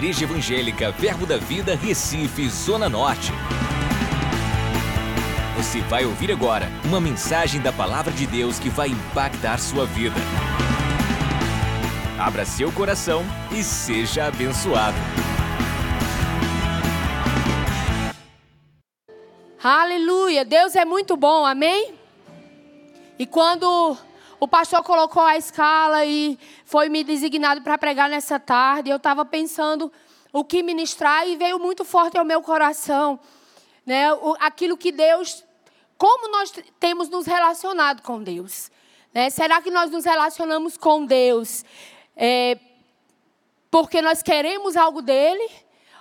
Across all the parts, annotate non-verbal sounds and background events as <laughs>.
Igreja Evangélica Verbo da Vida, Recife, Zona Norte. Você vai ouvir agora uma mensagem da Palavra de Deus que vai impactar sua vida. Abra seu coração e seja abençoado. Aleluia! Deus é muito bom, amém? E quando o pastor colocou a escala e foi me designado para pregar nessa tarde. Eu estava pensando o que ministrar e veio muito forte ao meu coração, né? O, aquilo que Deus, como nós temos nos relacionado com Deus, né? Será que nós nos relacionamos com Deus é, porque nós queremos algo dele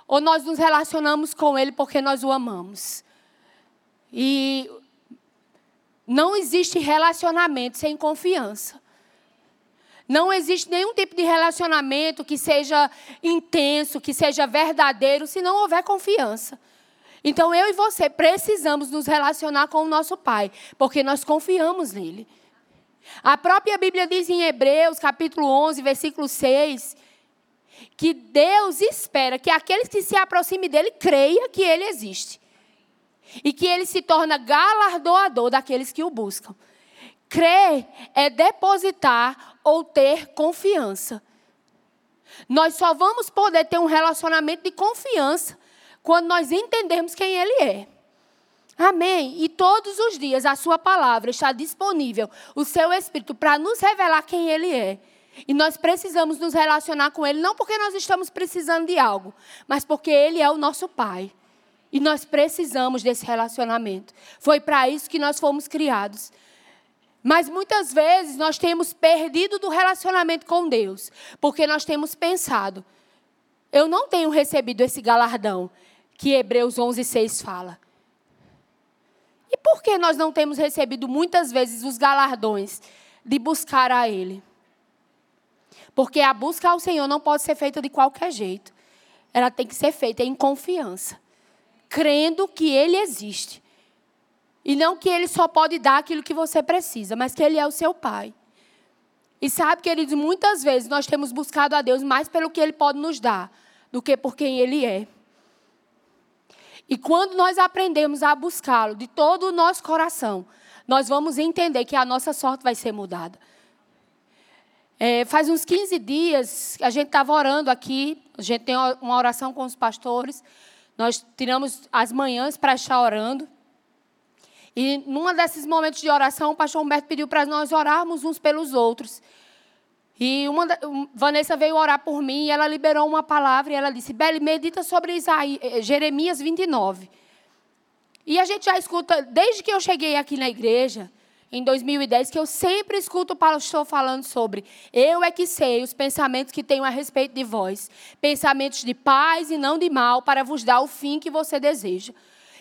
ou nós nos relacionamos com Ele porque nós o amamos? E não existe relacionamento sem confiança. Não existe nenhum tipo de relacionamento que seja intenso, que seja verdadeiro, se não houver confiança. Então eu e você precisamos nos relacionar com o nosso Pai, porque nós confiamos nele. A própria Bíblia diz em Hebreus, capítulo 11, versículo 6, que Deus espera que aqueles que se aproximem dele creiam que ele existe e que ele se torna galardoador daqueles que o buscam. Crer é depositar ou ter confiança. Nós só vamos poder ter um relacionamento de confiança quando nós entendermos quem Ele é. Amém. E todos os dias a Sua palavra está disponível, o Seu Espírito, para nos revelar quem Ele é. E nós precisamos nos relacionar com Ele, não porque nós estamos precisando de algo, mas porque Ele é o nosso Pai. E nós precisamos desse relacionamento. Foi para isso que nós fomos criados. Mas muitas vezes nós temos perdido do relacionamento com Deus, porque nós temos pensado, eu não tenho recebido esse galardão que Hebreus 11:6 fala. E por que nós não temos recebido muitas vezes os galardões de buscar a ele? Porque a busca ao Senhor não pode ser feita de qualquer jeito. Ela tem que ser feita em confiança crendo que Ele existe. E não que Ele só pode dar aquilo que você precisa, mas que Ele é o seu Pai. E sabe, queridos, muitas vezes nós temos buscado a Deus mais pelo que Ele pode nos dar do que por quem Ele é. E quando nós aprendemos a buscá-lo de todo o nosso coração, nós vamos entender que a nossa sorte vai ser mudada. É, faz uns 15 dias, a gente estava orando aqui, a gente tem uma oração com os pastores. Nós tiramos as manhãs para estar orando. E num desses momentos de oração, o pastor Humberto pediu para nós orarmos uns pelos outros. E uma, Vanessa veio orar por mim e ela liberou uma palavra e ela disse: Beli, medita sobre Isaías, eh, Jeremias 29. E a gente já escuta, desde que eu cheguei aqui na igreja, em 2010, que eu sempre escuto o pastor falando sobre eu é que sei os pensamentos que tenho a respeito de vós, pensamentos de paz e não de mal, para vos dar o fim que você deseja.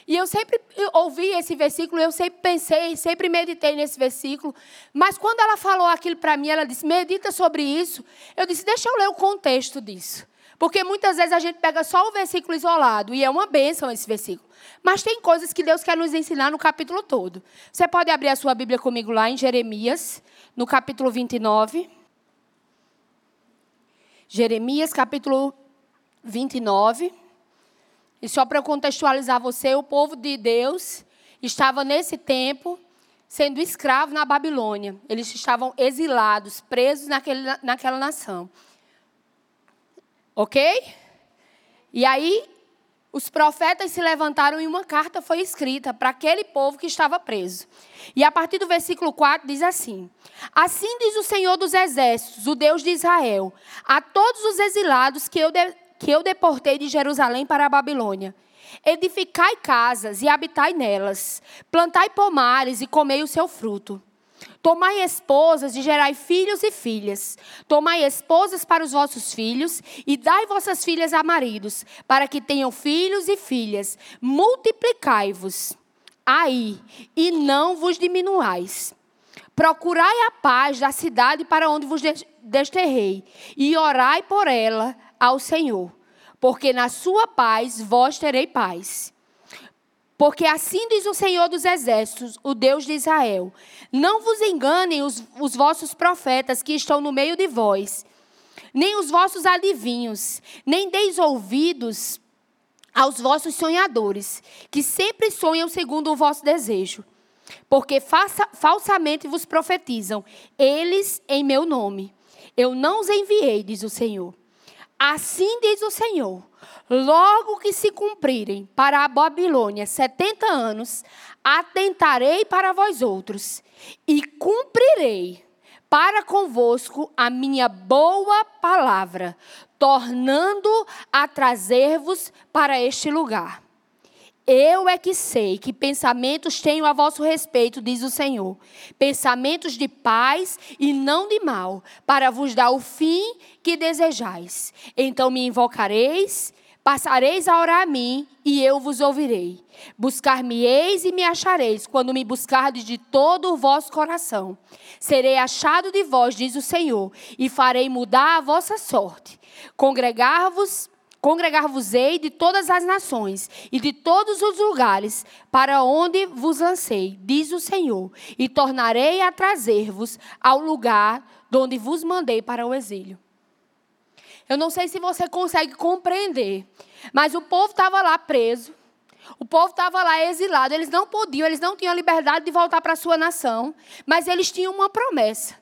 E eu sempre ouvi esse versículo, eu sempre pensei, sempre meditei nesse versículo, mas quando ela falou aquilo para mim, ela disse: "Medita sobre isso". Eu disse: "Deixa eu ler o contexto disso". Porque muitas vezes a gente pega só o versículo isolado, e é uma bênção esse versículo. Mas tem coisas que Deus quer nos ensinar no capítulo todo. Você pode abrir a sua Bíblia comigo lá em Jeremias, no capítulo 29. Jeremias, capítulo 29. E só para contextualizar você, o povo de Deus estava nesse tempo sendo escravo na Babilônia. Eles estavam exilados, presos naquele, naquela nação. Ok? E aí, os profetas se levantaram e uma carta foi escrita para aquele povo que estava preso. E a partir do versículo 4 diz assim: Assim diz o Senhor dos Exércitos, o Deus de Israel, a todos os exilados que eu, de, que eu deportei de Jerusalém para a Babilônia. Edificai casas e habitai nelas, plantai pomares e comei o seu fruto. Tomai esposas e gerai filhos e filhas. Tomai esposas para os vossos filhos e dai vossas filhas a maridos, para que tenham filhos e filhas. Multiplicai-vos aí e não vos diminuais. Procurai a paz da cidade para onde vos desterrei e orai por ela ao Senhor, porque na sua paz vós terei paz. Porque assim diz o Senhor dos Exércitos, o Deus de Israel: Não vos enganem os, os vossos profetas que estão no meio de vós. nem os vossos adivinhos, nem deis ouvidos aos vossos sonhadores, que sempre sonham segundo o vosso desejo. Porque falsamente vos profetizam, eles em meu nome. Eu não os enviei, diz o Senhor. Assim diz o Senhor: logo que se cumprirem para a Babilônia setenta anos, atentarei para vós outros e cumprirei para convosco a minha boa palavra, tornando a trazer-vos para este lugar. Eu é que sei que pensamentos tenho a vosso respeito, diz o Senhor. Pensamentos de paz e não de mal, para vos dar o fim que desejais. Então me invocareis Passareis a orar a mim e eu vos ouvirei. Buscar-me-eis e me achareis, quando me buscardes de todo o vosso coração. Serei achado de vós, diz o Senhor, e farei mudar a vossa sorte. Congregar-vos Congregar-vos-ei de todas as nações e de todos os lugares para onde vos lancei, diz o Senhor, e tornarei a trazer-vos ao lugar de onde vos mandei para o exílio. Eu não sei se você consegue compreender, mas o povo estava lá preso, o povo estava lá exilado, eles não podiam, eles não tinham a liberdade de voltar para a sua nação, mas eles tinham uma promessa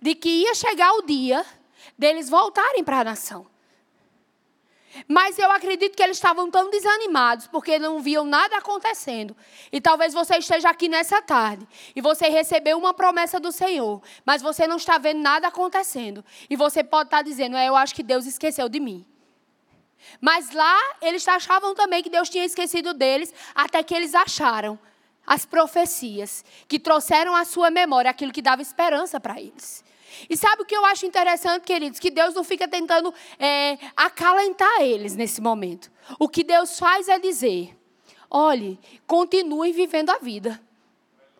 de que ia chegar o dia deles voltarem para a nação. Mas eu acredito que eles estavam tão desanimados porque não viam nada acontecendo. E talvez você esteja aqui nessa tarde e você recebeu uma promessa do Senhor, mas você não está vendo nada acontecendo. E você pode estar dizendo: é, Eu acho que Deus esqueceu de mim. Mas lá eles achavam também que Deus tinha esquecido deles, até que eles acharam as profecias que trouxeram à sua memória aquilo que dava esperança para eles. E sabe o que eu acho interessante, queridos? Que Deus não fica tentando é, acalentar eles nesse momento. O que Deus faz é dizer: olhe, continuem vivendo a vida.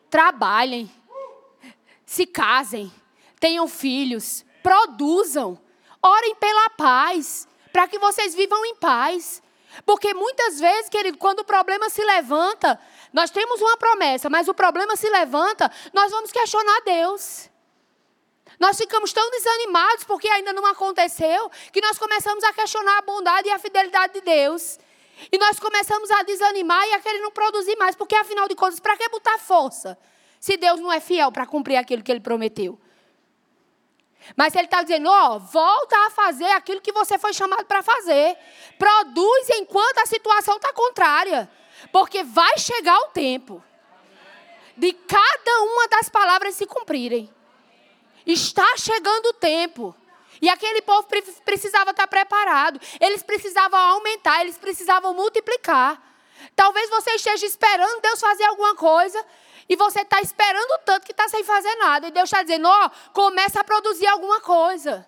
Trabalhem, se casem, tenham filhos, produzam, orem pela paz, para que vocês vivam em paz. Porque muitas vezes, querido, quando o problema se levanta, nós temos uma promessa, mas o problema se levanta, nós vamos questionar Deus. Nós ficamos tão desanimados porque ainda não aconteceu, que nós começamos a questionar a bondade e a fidelidade de Deus. E nós começamos a desanimar e a querer não produzir mais, porque afinal de contas, para que botar força? Se Deus não é fiel para cumprir aquilo que ele prometeu. Mas ele está dizendo, ó, volta a fazer aquilo que você foi chamado para fazer. Produz enquanto a situação está contrária. Porque vai chegar o tempo de cada uma das palavras se cumprirem. Está chegando o tempo. E aquele povo precisava estar preparado. Eles precisavam aumentar, eles precisavam multiplicar. Talvez você esteja esperando Deus fazer alguma coisa e você está esperando tanto que está sem fazer nada. E Deus está dizendo: ó, oh, começa a produzir alguma coisa.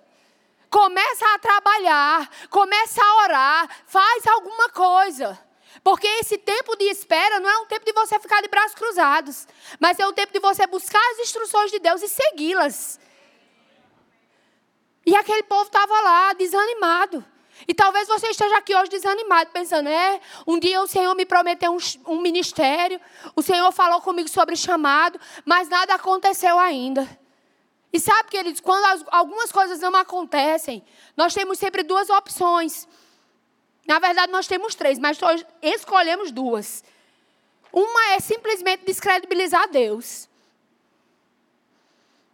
Começa a trabalhar, começa a orar, faz alguma coisa. Porque esse tempo de espera não é um tempo de você ficar de braços cruzados, mas é um tempo de você buscar as instruções de Deus e segui-las. E aquele povo estava lá, desanimado. E talvez você esteja aqui hoje desanimado, pensando, é, um dia o Senhor me prometeu um, um ministério, o Senhor falou comigo sobre chamado, mas nada aconteceu ainda. E sabe, queridos, quando as, algumas coisas não acontecem, nós temos sempre duas opções. Na verdade, nós temos três, mas escolhemos duas. Uma é simplesmente descredibilizar Deus.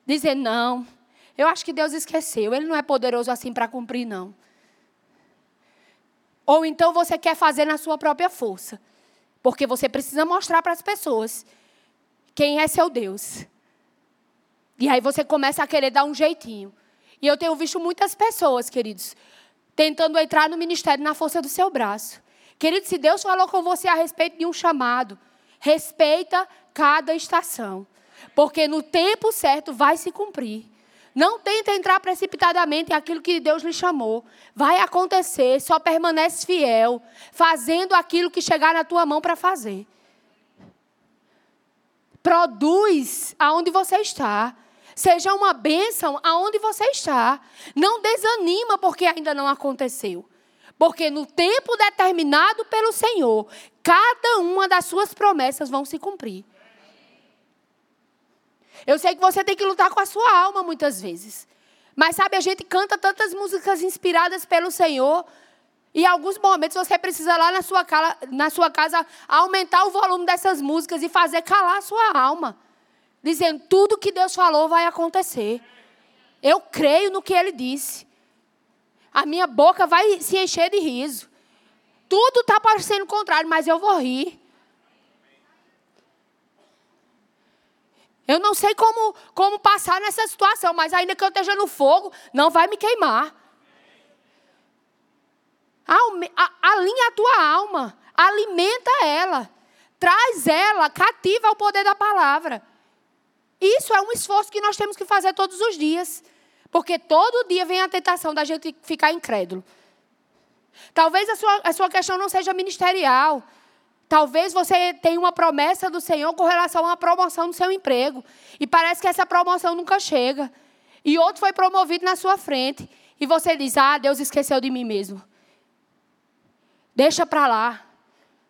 Dizer, não, eu acho que Deus esqueceu. Ele não é poderoso assim para cumprir, não. Ou então você quer fazer na sua própria força. Porque você precisa mostrar para as pessoas quem é seu Deus. E aí você começa a querer dar um jeitinho. E eu tenho visto muitas pessoas, queridos, tentando entrar no ministério na força do seu braço. Querido, se Deus falou com você a respeito de um chamado, respeita cada estação. Porque no tempo certo vai se cumprir. Não tenta entrar precipitadamente em aquilo que Deus lhe chamou. Vai acontecer, só permanece fiel, fazendo aquilo que chegar na tua mão para fazer. Produz aonde você está. Seja uma bênção aonde você está. Não desanima porque ainda não aconteceu. Porque no tempo determinado pelo Senhor, cada uma das suas promessas vão se cumprir. Eu sei que você tem que lutar com a sua alma muitas vezes. Mas sabe, a gente canta tantas músicas inspiradas pelo Senhor. E em alguns momentos você precisa lá na sua, na sua casa aumentar o volume dessas músicas e fazer calar a sua alma. Dizendo, tudo que Deus falou vai acontecer. Eu creio no que Ele disse. A minha boca vai se encher de riso. Tudo está parecendo contrário, mas eu vou rir. Eu não sei como, como passar nessa situação, mas ainda que eu esteja no fogo, não vai me queimar. Alinha a tua alma, alimenta ela, traz ela cativa ao poder da palavra. Isso é um esforço que nós temos que fazer todos os dias, porque todo dia vem a tentação da gente ficar incrédulo. Talvez a sua, a sua questão não seja ministerial, Talvez você tenha uma promessa do Senhor com relação a uma promoção no seu emprego. E parece que essa promoção nunca chega. E outro foi promovido na sua frente. E você diz: Ah, Deus esqueceu de mim mesmo. Deixa para lá.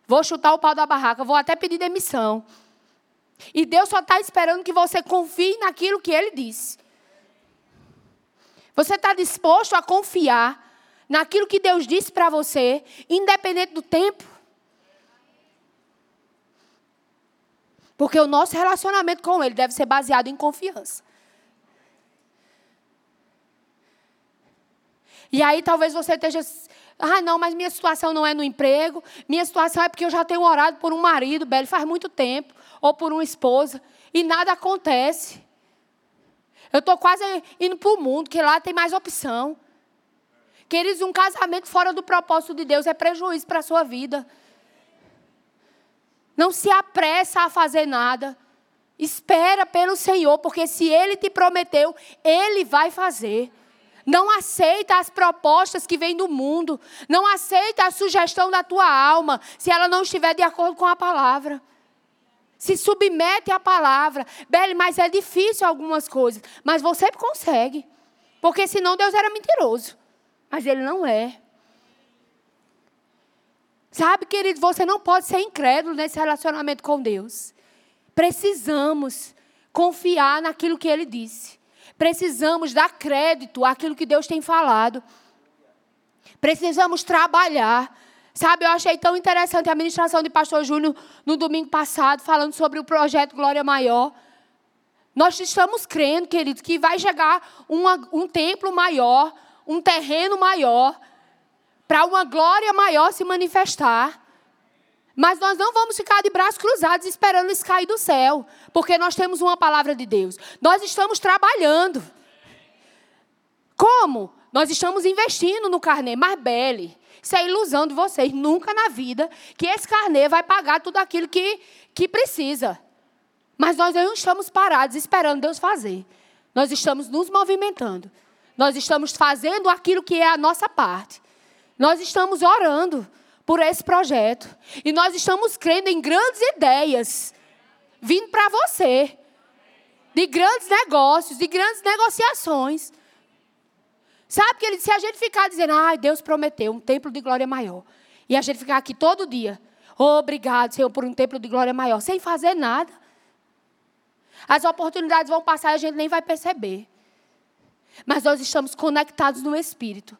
Vou chutar o pau da barraca. Vou até pedir demissão. E Deus só está esperando que você confie naquilo que Ele disse. Você está disposto a confiar naquilo que Deus disse para você, independente do tempo? Porque o nosso relacionamento com Ele deve ser baseado em confiança. E aí talvez você esteja. Ah, não, mas minha situação não é no emprego. Minha situação é porque eu já tenho orado por um marido, Belo, faz muito tempo. Ou por uma esposa. E nada acontece. Eu estou quase indo para o mundo, que lá tem mais opção. Queridos, um casamento fora do propósito de Deus é prejuízo para a sua vida. Não se apressa a fazer nada. Espera pelo Senhor, porque se Ele te prometeu, Ele vai fazer. Não aceita as propostas que vêm do mundo. Não aceita a sugestão da tua alma, se ela não estiver de acordo com a palavra. Se submete à palavra. Beli, mas é difícil algumas coisas. Mas você consegue. Porque senão Deus era mentiroso. Mas Ele não é. Sabe, querido, você não pode ser incrédulo nesse relacionamento com Deus. Precisamos confiar naquilo que Ele disse. Precisamos dar crédito àquilo que Deus tem falado. Precisamos trabalhar. Sabe, eu achei tão interessante a ministração de Pastor Júnior no domingo passado, falando sobre o projeto Glória Maior. Nós estamos crendo, querido, que vai chegar uma, um templo maior, um terreno maior, para uma glória maior se manifestar. Mas nós não vamos ficar de braços cruzados esperando isso cair do céu, porque nós temos uma palavra de Deus. Nós estamos trabalhando. Como? Nós estamos investindo no carnê Marbelle. Isso é ilusão de vocês. Nunca na vida que esse carnê vai pagar tudo aquilo que, que precisa. Mas nós não estamos parados esperando Deus fazer. Nós estamos nos movimentando. Nós estamos fazendo aquilo que é a nossa parte. Nós estamos orando por esse projeto. E nós estamos crendo em grandes ideias vindo para você. De grandes negócios, de grandes negociações. Sabe que ele, se a gente ficar dizendo, ah, Deus prometeu um templo de glória maior. E a gente ficar aqui todo dia, obrigado, Senhor, por um templo de glória maior, sem fazer nada. As oportunidades vão passar e a gente nem vai perceber. Mas nós estamos conectados no Espírito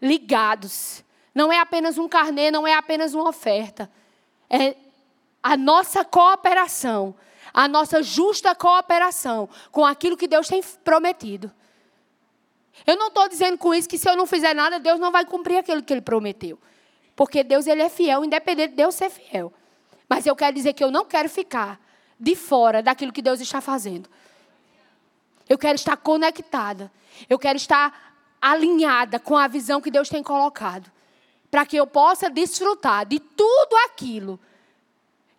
ligados. Não é apenas um carnê, não é apenas uma oferta. É a nossa cooperação, a nossa justa cooperação com aquilo que Deus tem prometido. Eu não estou dizendo com isso que se eu não fizer nada, Deus não vai cumprir aquilo que Ele prometeu. Porque Deus ele é fiel, independente de Deus ser fiel. Mas eu quero dizer que eu não quero ficar de fora daquilo que Deus está fazendo. Eu quero estar conectada. Eu quero estar alinhada com a visão que Deus tem colocado, para que eu possa desfrutar de tudo aquilo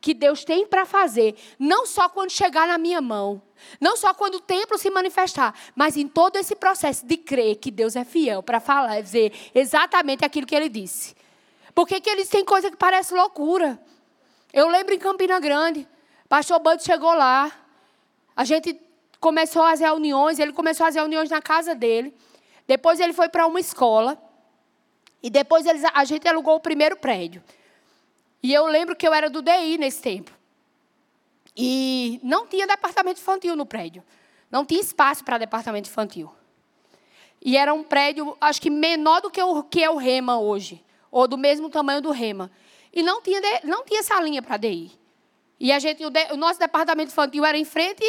que Deus tem para fazer, não só quando chegar na minha mão, não só quando o templo se manifestar, mas em todo esse processo de crer que Deus é fiel para falar, dizer exatamente aquilo que ele disse. Porque que eles têm coisa que parece loucura. Eu lembro em Campina Grande, pastor Bando chegou lá, a gente começou as reuniões, ele começou as reuniões na casa dele. Depois ele foi para uma escola. E depois eles, a gente alugou o primeiro prédio. E eu lembro que eu era do DI nesse tempo. E não tinha departamento infantil no prédio. Não tinha espaço para departamento infantil. E era um prédio, acho que menor do que o que é o Rema hoje, ou do mesmo tamanho do Rema. E não tinha, não tinha salinha para DI. E a gente, o, de, o, nosso departamento infantil era em frente,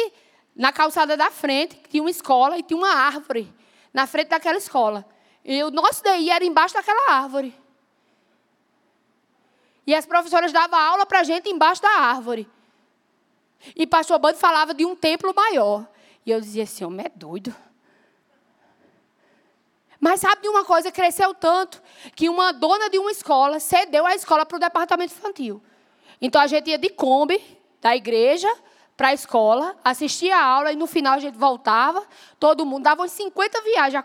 na calçada da frente, tinha uma escola e tinha uma árvore na frente daquela escola. E o nosso DI era embaixo daquela árvore. E as professoras davam aula para a gente embaixo da árvore. E pastor Bando falava de um templo maior. E eu dizia assim, homem é doido. Mas sabe de uma coisa? Cresceu tanto que uma dona de uma escola cedeu a escola para o departamento infantil. Então a gente ia de Kombi da igreja para a escola, assistia a aula e no final a gente voltava. Todo mundo dava uns 50 viagens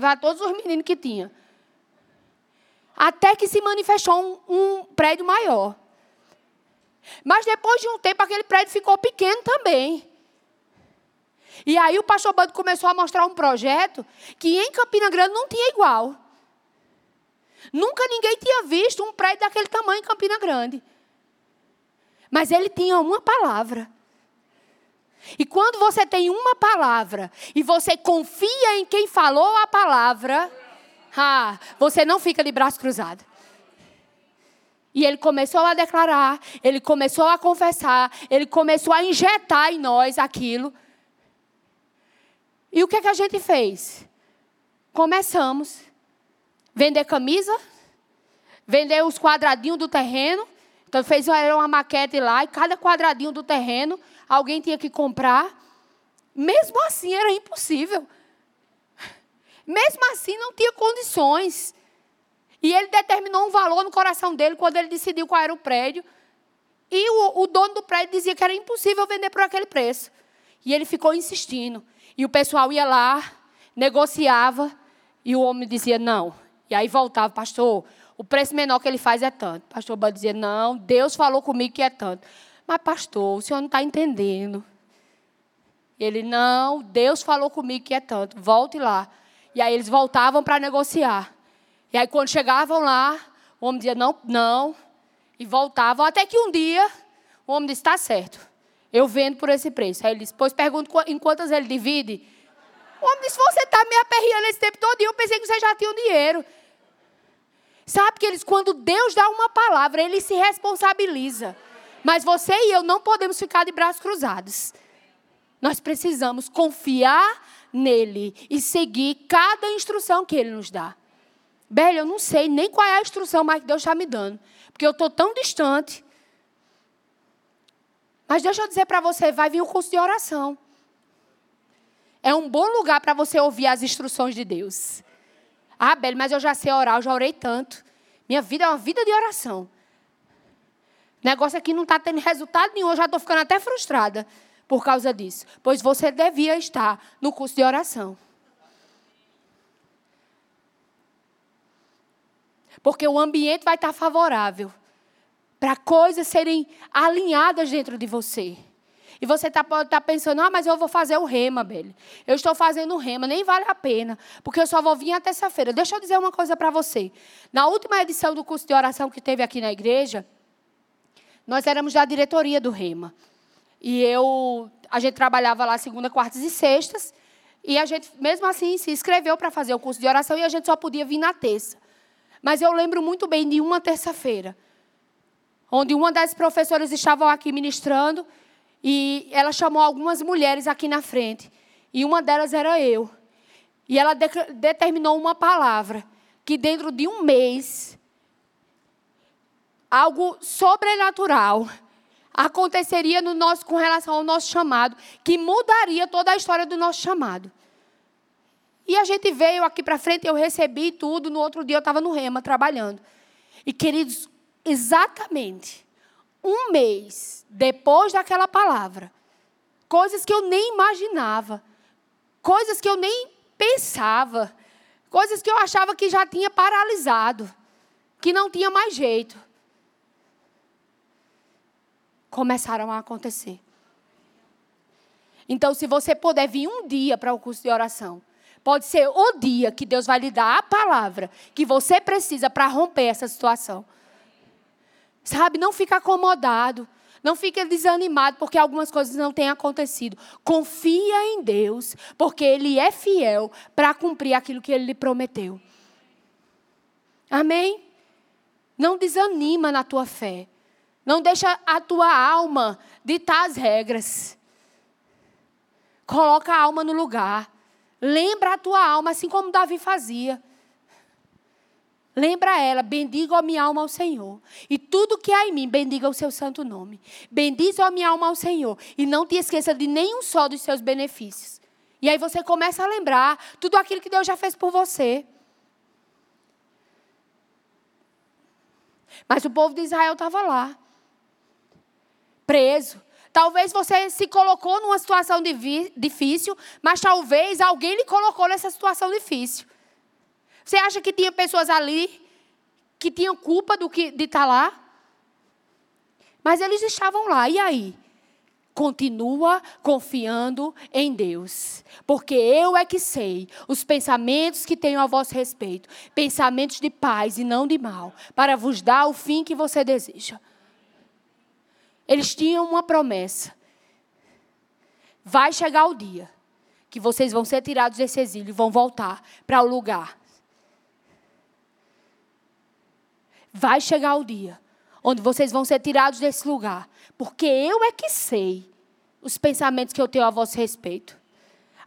para todos os meninos que tinha. Até que se manifestou um, um prédio maior. Mas depois de um tempo, aquele prédio ficou pequeno também. E aí o pastor Bando começou a mostrar um projeto que em Campina Grande não tinha igual. Nunca ninguém tinha visto um prédio daquele tamanho em Campina Grande. Mas ele tinha uma palavra. E quando você tem uma palavra e você confia em quem falou a palavra, ah, você não fica de braço cruzado. E ele começou a declarar, ele começou a confessar, ele começou a injetar em nós aquilo. E o que, é que a gente fez? Começamos a vender camisa, vender os quadradinhos do terreno. Então fez uma maquete lá e cada quadradinho do terreno alguém tinha que comprar. Mesmo assim era impossível. Mesmo assim não tinha condições. E ele determinou um valor no coração dele quando ele decidiu qual era o prédio. E o, o dono do prédio dizia que era impossível vender por aquele preço. E ele ficou insistindo. E o pessoal ia lá, negociava, e o homem dizia não. E aí voltava, pastor, o preço menor que ele faz é tanto. Pastor Bando dizia, não, Deus falou comigo que é tanto. Mas, pastor, o senhor não está entendendo. Ele, não, Deus falou comigo que é tanto. Volte lá. E aí eles voltavam para negociar. E aí quando chegavam lá, o homem dizia, não, não. E voltavam. Até que um dia, o homem disse, está certo. Eu vendo por esse preço. Aí ele disse, pois pergunto em quantas ele divide. O homem disse, você está me aperreando esse tempo todo e eu pensei que você já tinha o dinheiro. Sabe que eles, quando Deus dá uma palavra, ele se responsabiliza. Mas você e eu não podemos ficar de braços cruzados. Nós precisamos confiar nele e seguir cada instrução que ele nos dá. Bela, eu não sei nem qual é a instrução mais que Deus está me dando. Porque eu estou tão distante. Mas deixa eu dizer para você, vai vir o um curso de oração. É um bom lugar para você ouvir as instruções de Deus. Ah, Beli, mas eu já sei orar, eu já orei tanto. Minha vida é uma vida de oração. Negócio aqui não está tendo resultado nenhum, eu já estou ficando até frustrada por causa disso. Pois você devia estar no curso de oração. Porque o ambiente vai estar favorável para coisas serem alinhadas dentro de você. E você tá, pode estar tá pensando, ah, mas eu vou fazer o rema, Beli. Eu estou fazendo o rema, nem vale a pena, porque eu só vou vir até terça-feira. Deixa eu dizer uma coisa para você. Na última edição do curso de oração que teve aqui na igreja, nós éramos da diretoria do rema. E eu, a gente trabalhava lá segunda, quartas e sextas, e a gente, mesmo assim, se inscreveu para fazer o curso de oração e a gente só podia vir na terça. Mas eu lembro muito bem de uma terça-feira, onde uma das professoras estava aqui ministrando e ela chamou algumas mulheres aqui na frente. E uma delas era eu. E ela de determinou uma palavra que dentro de um mês algo sobrenatural aconteceria no nosso com relação ao nosso chamado, que mudaria toda a história do nosso chamado. E a gente veio aqui para frente, eu recebi tudo, no outro dia eu estava no Rema trabalhando. E queridos, exatamente um mês depois daquela palavra, coisas que eu nem imaginava, coisas que eu nem pensava, coisas que eu achava que já tinha paralisado, que não tinha mais jeito, começaram a acontecer. Então, se você puder vir um dia para o curso de oração, pode ser o dia que Deus vai lhe dar a palavra que você precisa para romper essa situação. Sabe, não fica acomodado. Não fique desanimado porque algumas coisas não têm acontecido. Confia em Deus, porque Ele é fiel para cumprir aquilo que Ele lhe prometeu. Amém? Não desanima na tua fé. Não deixa a tua alma ditar as regras. Coloca a alma no lugar. Lembra a tua alma, assim como Davi fazia. Lembra ela, bendiga a minha alma ao Senhor. E tudo que há em mim, bendiga o seu santo nome. Bendize a minha alma ao Senhor. E não te esqueça de nenhum só dos seus benefícios. E aí você começa a lembrar tudo aquilo que Deus já fez por você. Mas o povo de Israel estava lá, preso. Talvez você se colocou numa situação difícil, mas talvez alguém lhe colocou nessa situação difícil. Você acha que tinha pessoas ali que tinham culpa do que, de estar lá? Mas eles estavam lá, e aí? Continua confiando em Deus, porque eu é que sei os pensamentos que tenho a vosso respeito, pensamentos de paz e não de mal, para vos dar o fim que você deseja. Eles tinham uma promessa. Vai chegar o dia que vocês vão ser tirados desse exílio e vão voltar para o lugar. Vai chegar o dia onde vocês vão ser tirados desse lugar, porque eu é que sei os pensamentos que eu tenho a vosso respeito.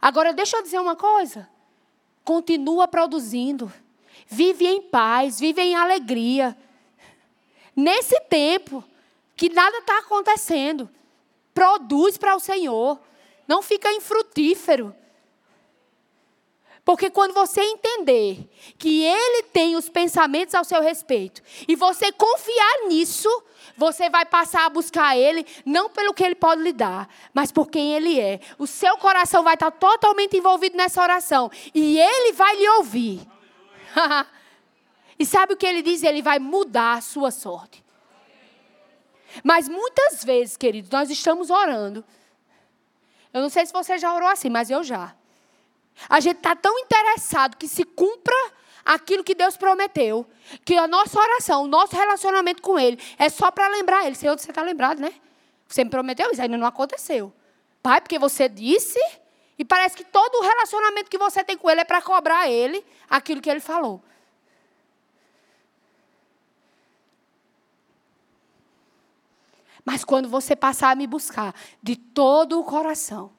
Agora, deixa eu dizer uma coisa. Continua produzindo. Vive em paz, vive em alegria. Nesse tempo que nada está acontecendo, produz para o Senhor. Não fica infrutífero. Porque quando você entender que Ele tem os pensamentos ao seu respeito e você confiar nisso, você vai passar a buscar Ele, não pelo que Ele pode lhe dar, mas por quem Ele é. O seu coração vai estar totalmente envolvido nessa oração e Ele vai lhe ouvir. <laughs> e sabe o que Ele diz? Ele vai mudar a sua sorte. Mas muitas vezes, queridos, nós estamos orando. Eu não sei se você já orou assim, mas eu já. A gente está tão interessado que se cumpra aquilo que Deus prometeu, que a nossa oração, o nosso relacionamento com Ele é só para lembrar Ele. Senhor, você está lembrado, né? Você me prometeu isso, ainda não aconteceu. Pai, porque você disse, e parece que todo o relacionamento que você tem com Ele é para cobrar Ele aquilo que Ele falou. Mas quando você passar a me buscar de todo o coração,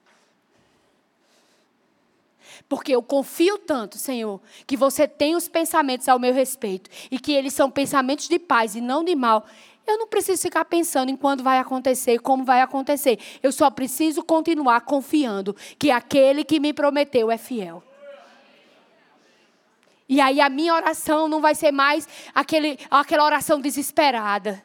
porque eu confio tanto, Senhor, que você tem os pensamentos ao meu respeito e que eles são pensamentos de paz e não de mal. Eu não preciso ficar pensando em quando vai acontecer, como vai acontecer. Eu só preciso continuar confiando que aquele que me prometeu é fiel. E aí a minha oração não vai ser mais aquele, aquela oração desesperada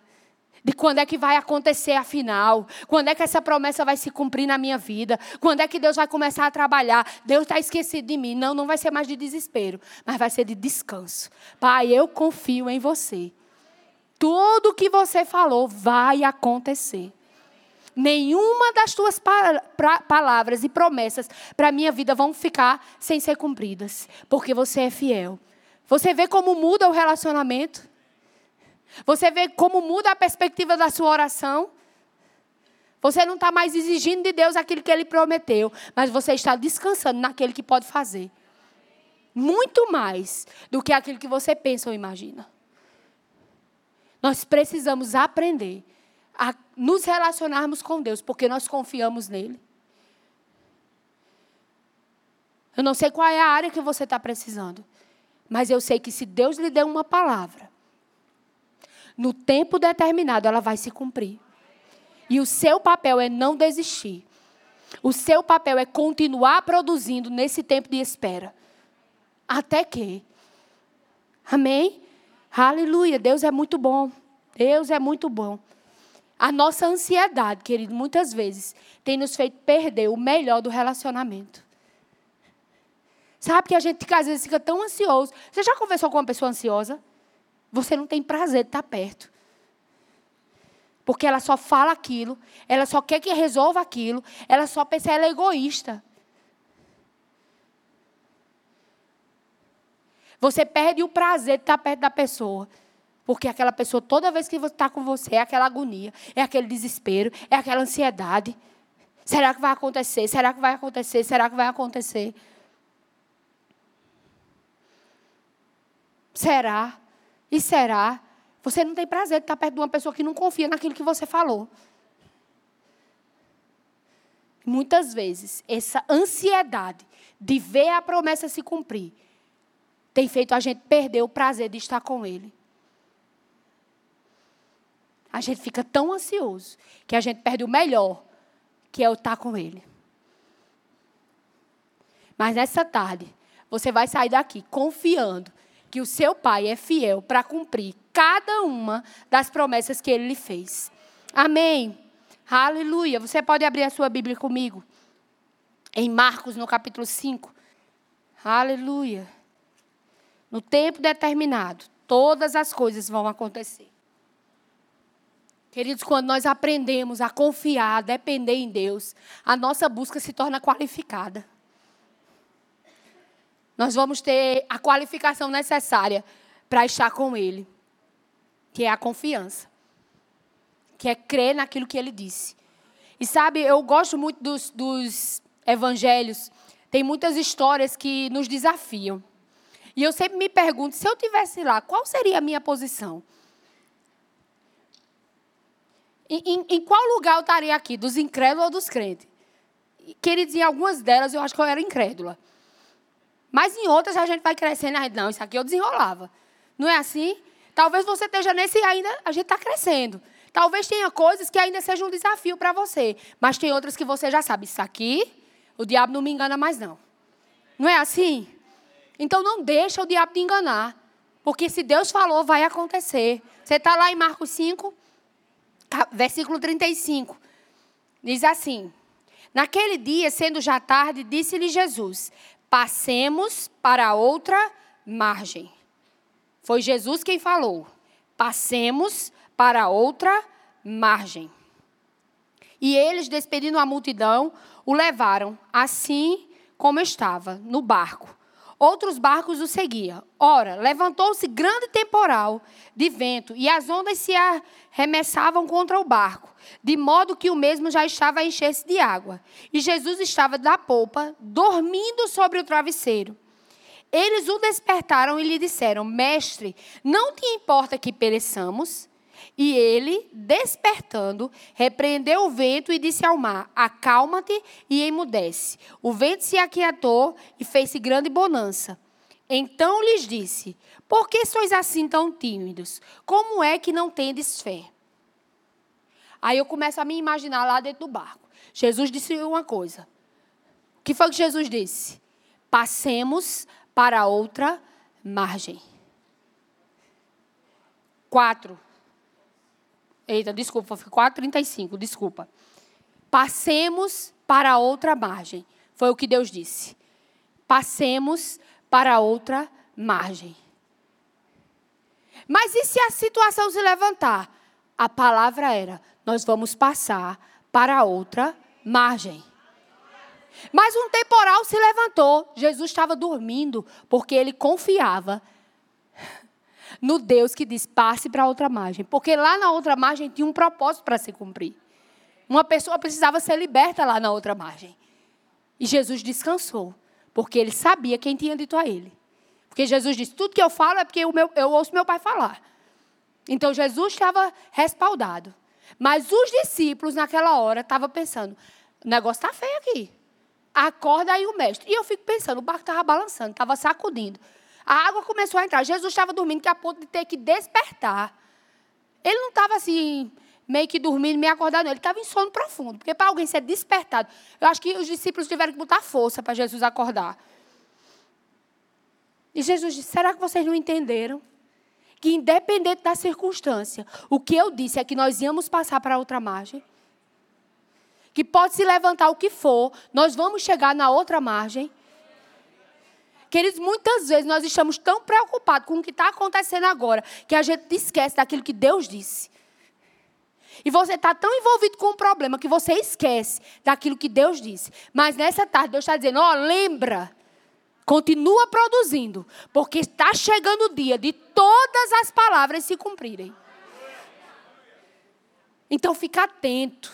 de quando é que vai acontecer afinal, quando é que essa promessa vai se cumprir na minha vida, quando é que Deus vai começar a trabalhar. Deus está esquecido de mim. Não, não vai ser mais de desespero, mas vai ser de descanso. Pai, eu confio em você. Tudo que você falou vai acontecer. Nenhuma das tuas palavras e promessas para a minha vida vão ficar sem ser cumpridas, porque você é fiel. Você vê como muda o relacionamento? Você vê como muda a perspectiva da sua oração? Você não está mais exigindo de Deus aquilo que Ele prometeu, mas você está descansando naquele que pode fazer. Muito mais do que aquilo que você pensa ou imagina. Nós precisamos aprender a nos relacionarmos com Deus, porque nós confiamos nele. Eu não sei qual é a área que você está precisando, mas eu sei que se Deus lhe deu uma palavra, no tempo determinado ela vai se cumprir. E o seu papel é não desistir. O seu papel é continuar produzindo nesse tempo de espera. Até que. Amém? Aleluia. Deus é muito bom. Deus é muito bom. A nossa ansiedade, querido, muitas vezes tem nos feito perder o melhor do relacionamento. Sabe que a gente às vezes fica tão ansioso. Você já conversou com uma pessoa ansiosa? Você não tem prazer de estar perto. Porque ela só fala aquilo, ela só quer que resolva aquilo, ela só pensa, ela é egoísta. Você perde o prazer de estar perto da pessoa. Porque aquela pessoa, toda vez que está com você, é aquela agonia, é aquele desespero, é aquela ansiedade. Será que vai acontecer? Será que vai acontecer? Será que vai acontecer? Será? E será? Você não tem prazer de estar perto de uma pessoa que não confia naquilo que você falou. Muitas vezes, essa ansiedade de ver a promessa se cumprir tem feito a gente perder o prazer de estar com Ele. A gente fica tão ansioso que a gente perde o melhor, que é o estar com Ele. Mas nessa tarde, você vai sair daqui confiando que o seu Pai é fiel para cumprir cada uma das promessas que Ele lhe fez. Amém. Aleluia. Você pode abrir a sua Bíblia comigo? Em Marcos, no capítulo 5. Aleluia. No tempo determinado, todas as coisas vão acontecer. Queridos, quando nós aprendemos a confiar, a depender em Deus, a nossa busca se torna qualificada nós vamos ter a qualificação necessária para estar com Ele, que é a confiança, que é crer naquilo que Ele disse. E sabe, eu gosto muito dos, dos evangelhos, tem muitas histórias que nos desafiam. E eu sempre me pergunto, se eu tivesse lá, qual seria a minha posição? Em, em, em, qual lugar eu estaria aqui? Dos incrédulos ou dos crentes? Queridos, em algumas delas eu acho que eu era incrédula. Mas em outras a gente vai crescendo, gente, não, isso aqui eu desenrolava. Não é assim? Talvez você esteja nesse ainda, a gente está crescendo. Talvez tenha coisas que ainda sejam um desafio para você. Mas tem outras que você já sabe, isso aqui, o diabo não me engana mais não. Não é assim? Então não deixa o diabo te enganar. Porque se Deus falou, vai acontecer. Você está lá em Marcos 5, versículo 35. Diz assim: Naquele dia, sendo já tarde, disse-lhe Jesus: Passemos para outra margem. Foi Jesus quem falou. Passemos para outra margem. E eles, despedindo a multidão, o levaram assim como estava, no barco. Outros barcos o seguiam. Ora, levantou-se grande temporal de vento e as ondas se arremessavam contra o barco, de modo que o mesmo já estava a encher-se de água. E Jesus estava da polpa, dormindo sobre o travesseiro. Eles o despertaram e lhe disseram: Mestre, não te importa que pereçamos? E ele, despertando, repreendeu o vento e disse ao mar: Acalma-te e emudece. O vento se aquietou e fez-se grande bonança. Então lhes disse: Por que sois assim tão tímidos? Como é que não tendes fé? Aí eu começo a me imaginar lá dentro do barco. Jesus disse uma coisa. O que foi que Jesus disse? Passemos para outra margem. Quatro. Eita, desculpa, foi 4,35, desculpa. Passemos para outra margem. Foi o que Deus disse. Passemos para outra margem. Mas e se a situação se levantar? A palavra era: nós vamos passar para outra margem. Mas um temporal se levantou. Jesus estava dormindo, porque ele confiava no Deus que diz: passe para outra margem. Porque lá na outra margem tinha um propósito para se cumprir. Uma pessoa precisava ser liberta lá na outra margem. E Jesus descansou, porque ele sabia quem tinha dito a ele. Porque Jesus disse: tudo que eu falo é porque meu, eu ouço meu pai falar. Então Jesus estava respaldado. Mas os discípulos, naquela hora, estavam pensando: o negócio está feio aqui. Acorda aí o mestre. E eu fico pensando: o barco estava balançando, estava sacudindo. A água começou a entrar. Jesus estava dormindo, que a ponto de ter que despertar. Ele não estava assim, meio que dormindo, meio acordado. Ele estava em sono profundo. Porque para alguém ser despertado, eu acho que os discípulos tiveram que botar força para Jesus acordar. E Jesus disse: será que vocês não entenderam? Que independente da circunstância, o que eu disse é que nós íamos passar para outra margem. Que pode se levantar o que for, nós vamos chegar na outra margem. Queridos, muitas vezes nós estamos tão preocupados com o que está acontecendo agora que a gente esquece daquilo que Deus disse. E você está tão envolvido com o problema que você esquece daquilo que Deus disse. Mas nessa tarde Deus está dizendo: ó, oh, lembra. Continua produzindo, porque está chegando o dia de todas as palavras se cumprirem. Então fica atento.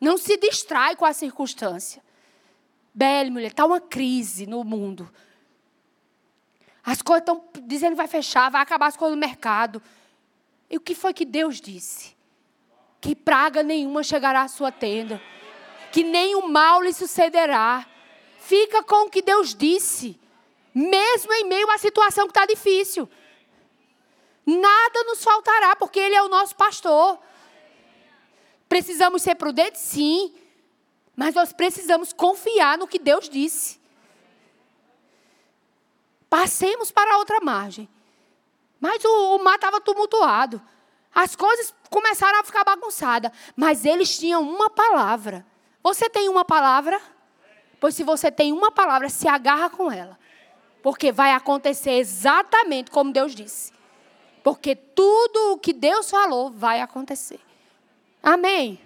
Não se distrai com a circunstância. Belle, mulher, está uma crise no mundo. As coisas estão dizendo que vai fechar, vai acabar as coisas no mercado. E o que foi que Deus disse? Que praga nenhuma chegará à sua tenda. Que nenhum mal lhe sucederá. Fica com o que Deus disse. Mesmo em meio a uma situação que está difícil. Nada nos faltará, porque Ele é o nosso pastor. Precisamos ser prudentes, sim. Mas nós precisamos confiar no que Deus disse. Passemos para a outra margem. Mas o, o mar estava tumultuado. As coisas começaram a ficar bagunçadas. Mas eles tinham uma palavra. Você tem uma palavra? Pois se você tem uma palavra, se agarra com ela. Porque vai acontecer exatamente como Deus disse. Porque tudo o que Deus falou vai acontecer. Amém.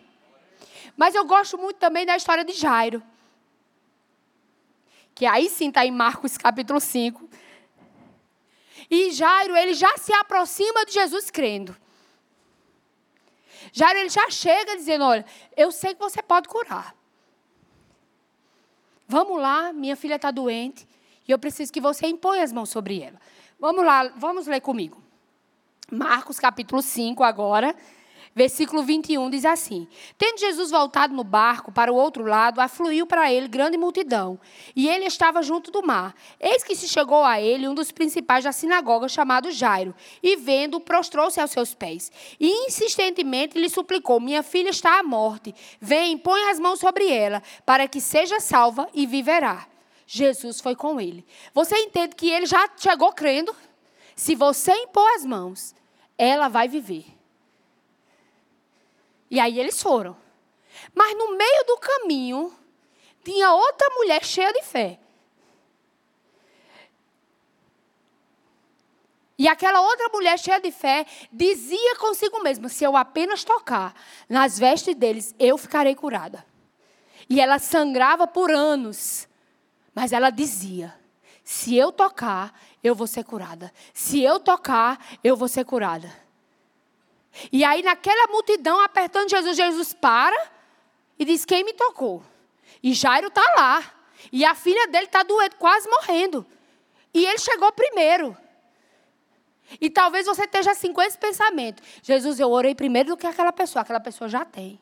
Mas eu gosto muito também da história de Jairo. Que aí sim está em Marcos capítulo 5. E Jairo, ele já se aproxima de Jesus crendo. Jairo, ele já chega dizendo: Olha, eu sei que você pode curar. Vamos lá, minha filha está doente e eu preciso que você imponha as mãos sobre ela. Vamos lá, vamos ler comigo. Marcos capítulo 5 agora, Versículo 21 diz assim: Tendo Jesus voltado no barco para o outro lado, afluiu para ele grande multidão, e ele estava junto do mar. Eis que se chegou a ele um dos principais da sinagoga, chamado Jairo, e vendo, prostrou-se aos seus pés, e insistentemente lhe suplicou: Minha filha está à morte, vem, põe as mãos sobre ela, para que seja salva e viverá. Jesus foi com ele. Você entende que ele já chegou crendo? Se você impor as mãos, ela vai viver. E aí eles foram. Mas no meio do caminho, tinha outra mulher cheia de fé. E aquela outra mulher cheia de fé dizia consigo mesma: se eu apenas tocar nas vestes deles, eu ficarei curada. E ela sangrava por anos. Mas ela dizia: se eu tocar, eu vou ser curada. Se eu tocar, eu vou ser curada. E aí, naquela multidão, apertando Jesus, Jesus para e diz: Quem me tocou? E Jairo está lá. E a filha dele está doente, quase morrendo. E ele chegou primeiro. E talvez você esteja assim com esse pensamento: Jesus, eu orei primeiro do que aquela pessoa. Aquela pessoa já tem.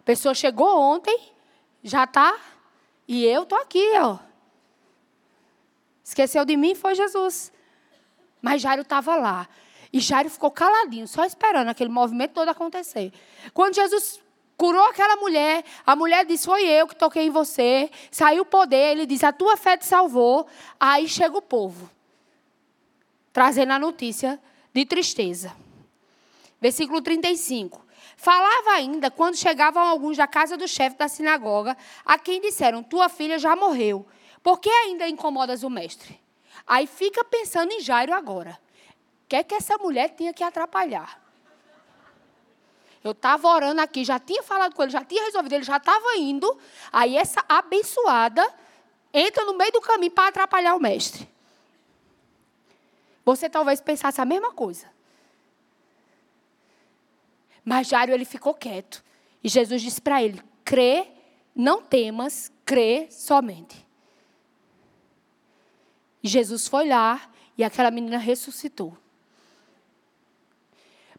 A pessoa chegou ontem, já está. E eu estou aqui, ó. Esqueceu de mim foi Jesus. Mas Jairo estava lá. E Jairo ficou caladinho, só esperando aquele movimento todo acontecer. Quando Jesus curou aquela mulher, a mulher disse: Foi eu que toquei em você. Saiu o poder. Ele diz: A tua fé te salvou. Aí chega o povo, trazendo a notícia de tristeza. Versículo 35. Falava ainda quando chegavam alguns da casa do chefe da sinagoga, a quem disseram: Tua filha já morreu. Por que ainda incomodas o mestre? Aí fica pensando em Jairo agora. O que é que essa mulher tinha que atrapalhar? Eu estava orando aqui, já tinha falado com ele, já tinha resolvido, ele já estava indo. Aí essa abençoada entra no meio do caminho para atrapalhar o mestre. Você talvez pensasse a mesma coisa. Mas Jairo ele ficou quieto. E Jesus disse para ele: crê, não temas, crê somente. Jesus foi lá e aquela menina ressuscitou.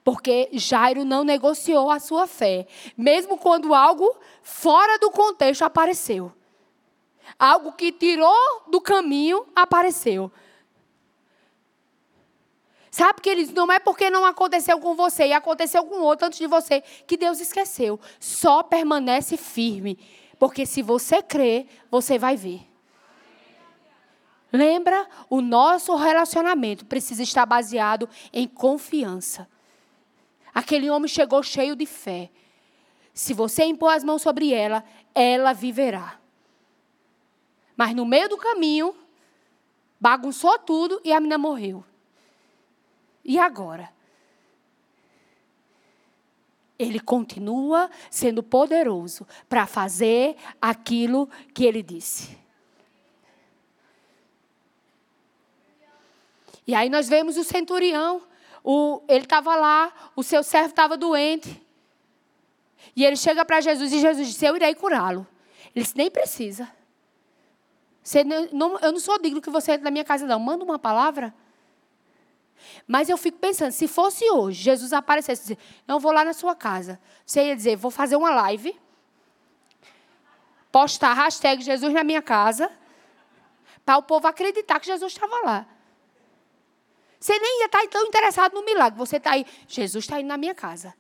Porque Jairo não negociou a sua fé, mesmo quando algo fora do contexto apareceu. Algo que tirou do caminho apareceu. Sabe, que eles não é porque não aconteceu com você e aconteceu com outro antes de você que Deus esqueceu. Só permanece firme. Porque se você crer, você vai ver. Lembra? O nosso relacionamento precisa estar baseado em confiança. Aquele homem chegou cheio de fé. Se você impor as mãos sobre ela, ela viverá. Mas no meio do caminho, bagunçou tudo e a menina morreu. E agora? ele continua sendo poderoso para fazer aquilo que ele disse. E aí nós vemos o centurião, o, ele estava lá, o seu servo estava doente. E ele chega para Jesus e Jesus disse: Eu irei curá-lo. Ele disse: Nem precisa. Não, não, eu não sou digno que você entre na minha casa, não. Manda uma palavra. Mas eu fico pensando, se fosse hoje, Jesus aparecesse e dizer, não vou lá na sua casa. Você ia dizer, vou fazer uma live, postar hashtag Jesus na minha casa, para o povo acreditar que Jesus estava lá. Você nem ia estar tá tão interessado no milagre. Você está aí, Jesus está indo na minha casa.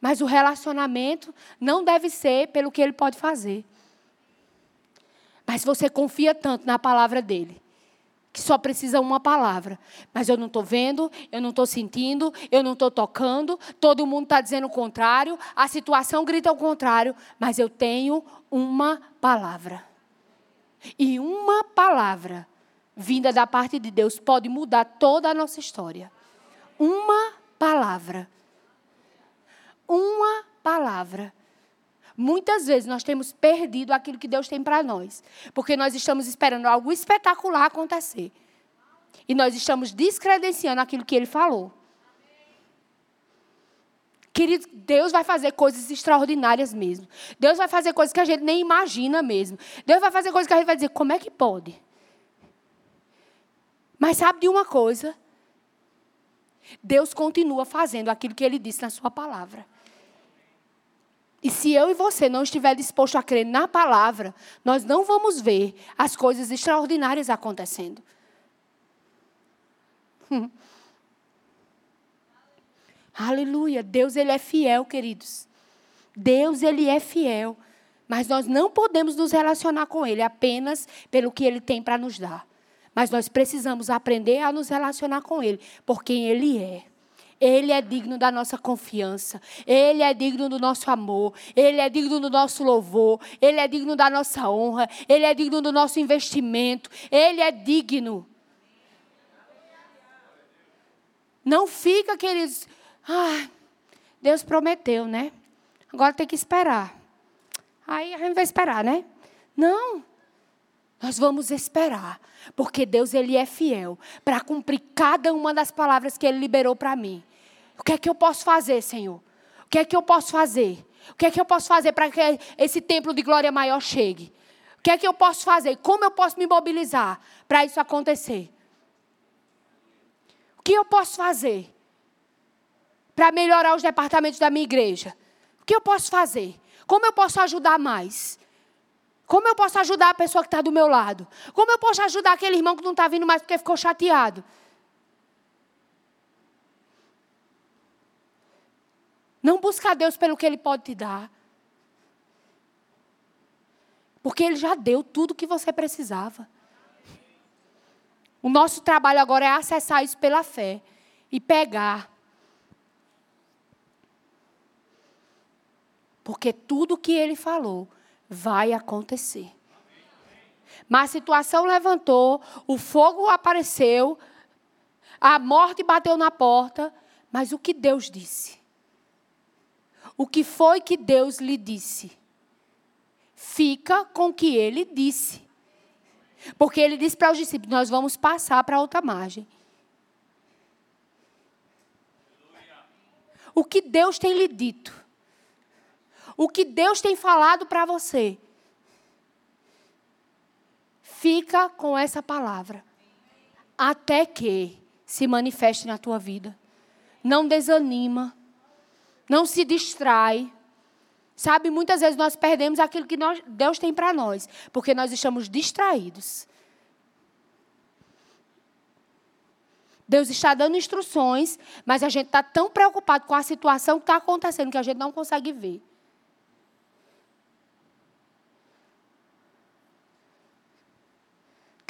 Mas o relacionamento não deve ser pelo que ele pode fazer. Mas você confia tanto na palavra dele, que só precisa uma palavra. Mas eu não estou vendo, eu não estou sentindo, eu não estou tocando, todo mundo está dizendo o contrário, a situação grita o contrário, mas eu tenho uma palavra. E uma palavra vinda da parte de Deus pode mudar toda a nossa história. Uma palavra. Uma palavra. Muitas vezes nós temos perdido aquilo que Deus tem para nós, porque nós estamos esperando algo espetacular acontecer. E nós estamos descredenciando aquilo que ele falou. Querido, Deus vai fazer coisas extraordinárias mesmo. Deus vai fazer coisas que a gente nem imagina mesmo. Deus vai fazer coisas que a gente vai dizer, como é que pode? Mas sabe de uma coisa? Deus continua fazendo aquilo que ele disse na sua palavra. E se eu e você não estiver disposto a crer na palavra, nós não vamos ver as coisas extraordinárias acontecendo. Hum. <laughs> Aleluia. Deus ele é fiel, queridos. Deus ele é fiel. Mas nós não podemos nos relacionar com ele apenas pelo que ele tem para nos dar. Mas nós precisamos aprender a nos relacionar com ele por quem ele é. Ele é digno da nossa confiança. Ele é digno do nosso amor. Ele é digno do nosso louvor. Ele é digno da nossa honra. Ele é digno do nosso investimento. Ele é digno. Não fica, queridos. Ah, Deus prometeu, né? Agora tem que esperar. Aí a gente vai esperar, né? Não. Nós vamos esperar, porque Deus ele é fiel para cumprir cada uma das palavras que ele liberou para mim. O que é que eu posso fazer, Senhor? O que é que eu posso fazer? O que é que eu posso fazer para que esse templo de glória maior chegue? O que é que eu posso fazer? Como eu posso me mobilizar para isso acontecer? O que eu posso fazer para melhorar os departamentos da minha igreja? O que eu posso fazer? Como eu posso ajudar mais? Como eu posso ajudar a pessoa que está do meu lado? Como eu posso ajudar aquele irmão que não está vindo mais porque ficou chateado? Não buscar Deus pelo que Ele pode te dar. Porque Ele já deu tudo o que você precisava. O nosso trabalho agora é acessar isso pela fé e pegar. Porque tudo que Ele falou vai acontecer. Mas a situação levantou, o fogo apareceu, a morte bateu na porta, mas o que Deus disse? O que foi que Deus lhe disse? Fica com o que ele disse. Porque ele disse para os discípulos: Nós vamos passar para outra margem. O que Deus tem lhe dito? O que Deus tem falado para você? Fica com essa palavra. Até que se manifeste na tua vida. Não desanima. Não se distrai. Sabe, muitas vezes nós perdemos aquilo que nós, Deus tem para nós, porque nós estamos distraídos. Deus está dando instruções, mas a gente está tão preocupado com a situação que está acontecendo que a gente não consegue ver.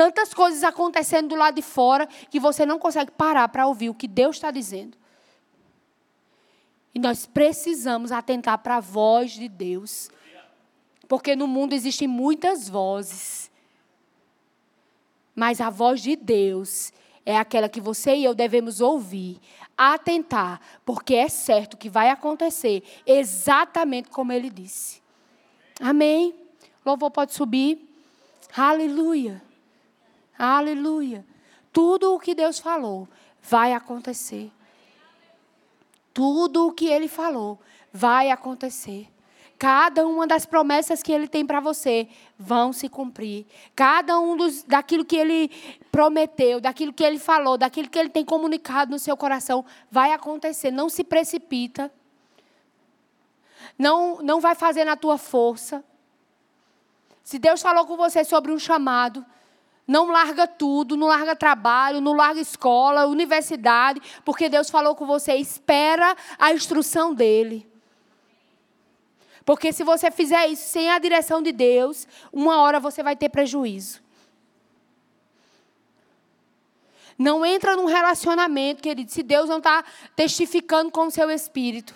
Tantas coisas acontecendo do lado de fora que você não consegue parar para ouvir o que Deus está dizendo. E nós precisamos atentar para a voz de Deus. Porque no mundo existem muitas vozes. Mas a voz de Deus é aquela que você e eu devemos ouvir, atentar, porque é certo que vai acontecer exatamente como ele disse. Amém? Louvor pode subir. Aleluia. Aleluia. Tudo o que Deus falou vai acontecer. Tudo o que ele falou vai acontecer. Cada uma das promessas que ele tem para você vão se cumprir. Cada um dos, daquilo que ele prometeu, daquilo que ele falou, daquilo que ele tem comunicado no seu coração, vai acontecer. Não se precipita. Não, não vai fazer na tua força. Se Deus falou com você sobre um chamado, não larga tudo, não larga trabalho, não larga escola, universidade, porque Deus falou com você, espera a instrução dele. Porque se você fizer isso sem a direção de Deus, uma hora você vai ter prejuízo. Não entra num relacionamento, querido, se Deus não está testificando com o seu espírito.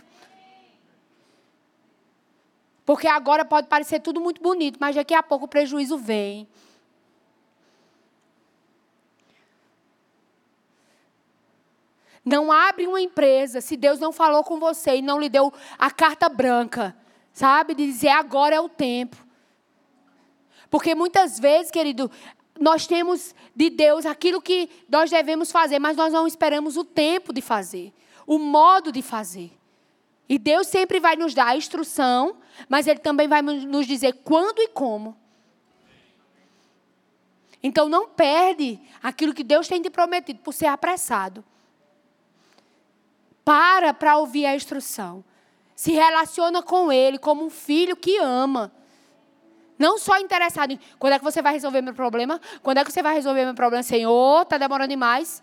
Porque agora pode parecer tudo muito bonito, mas daqui a pouco o prejuízo vem. Não abre uma empresa se Deus não falou com você e não lhe deu a carta branca, sabe? De dizer agora é o tempo. Porque muitas vezes, querido, nós temos de Deus aquilo que nós devemos fazer, mas nós não esperamos o tempo de fazer, o modo de fazer. E Deus sempre vai nos dar a instrução, mas Ele também vai nos dizer quando e como. Então não perde aquilo que Deus tem te prometido por ser apressado. Para para ouvir a instrução. Se relaciona com Ele como um filho que ama. Não só interessado em quando é que você vai resolver meu problema, quando é que você vai resolver meu problema, Senhor, está demorando demais.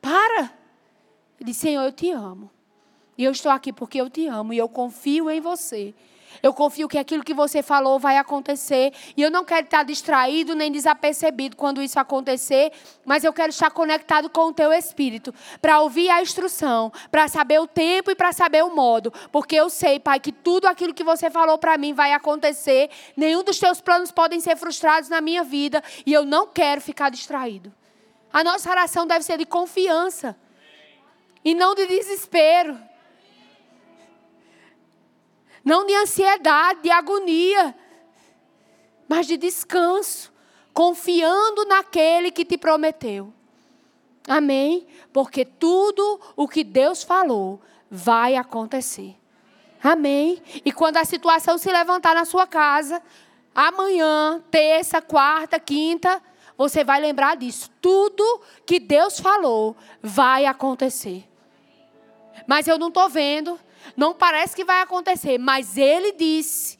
Para. Ele disse, Senhor, eu te amo. E eu estou aqui porque eu te amo e eu confio em você. Eu confio que aquilo que você falou vai acontecer. E eu não quero estar distraído nem desapercebido quando isso acontecer, mas eu quero estar conectado com o teu espírito para ouvir a instrução, para saber o tempo e para saber o modo. Porque eu sei, Pai, que tudo aquilo que você falou para mim vai acontecer. Nenhum dos teus planos podem ser frustrados na minha vida e eu não quero ficar distraído. A nossa oração deve ser de confiança e não de desespero não de ansiedade, de agonia, mas de descanso, confiando naquele que te prometeu. Amém? Porque tudo o que Deus falou vai acontecer. Amém? E quando a situação se levantar na sua casa, amanhã, terça, quarta, quinta, você vai lembrar disso. Tudo que Deus falou vai acontecer. Mas eu não estou vendo, não parece que vai acontecer, mas ele disse.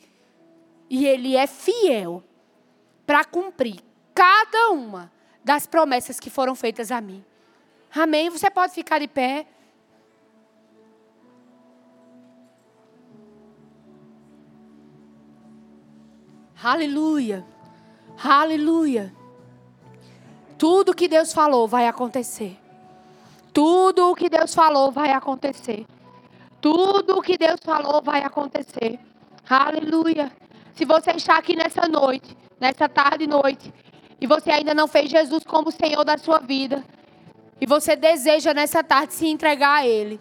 E ele é fiel para cumprir cada uma das promessas que foram feitas a mim. Amém? Você pode ficar de pé. Aleluia. Aleluia. Tudo que Deus falou vai acontecer. Tudo o que Deus falou vai acontecer. Tudo o que Deus falou vai acontecer. Aleluia. Se você está aqui nessa noite, nessa tarde e noite, e você ainda não fez Jesus como Senhor da sua vida, e você deseja nessa tarde se entregar a Ele,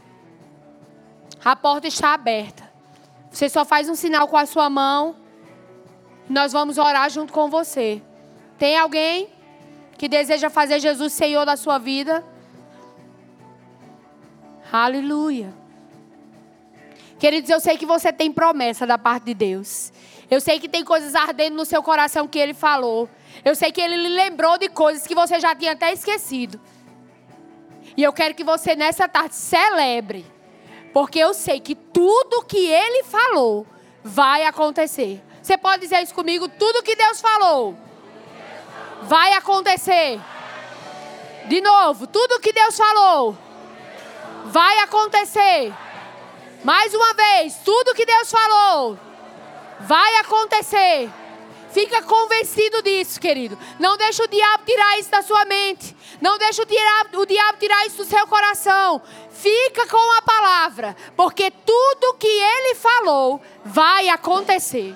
a porta está aberta. Você só faz um sinal com a sua mão. Nós vamos orar junto com você. Tem alguém que deseja fazer Jesus Senhor da sua vida? Aleluia. Queridos, eu sei que você tem promessa da parte de Deus. Eu sei que tem coisas ardendo no seu coração que Ele falou. Eu sei que Ele lhe lembrou de coisas que você já tinha até esquecido. E eu quero que você nessa tarde celebre. Porque eu sei que tudo que Ele falou vai acontecer. Você pode dizer isso comigo? Tudo que Deus falou vai acontecer. De novo, tudo que Deus falou vai acontecer. Mais uma vez, tudo que Deus falou vai acontecer. Fica convencido disso, querido. Não deixa o diabo tirar isso da sua mente. Não deixa o diabo, o diabo tirar isso do seu coração. Fica com a palavra, porque tudo que ele falou vai acontecer.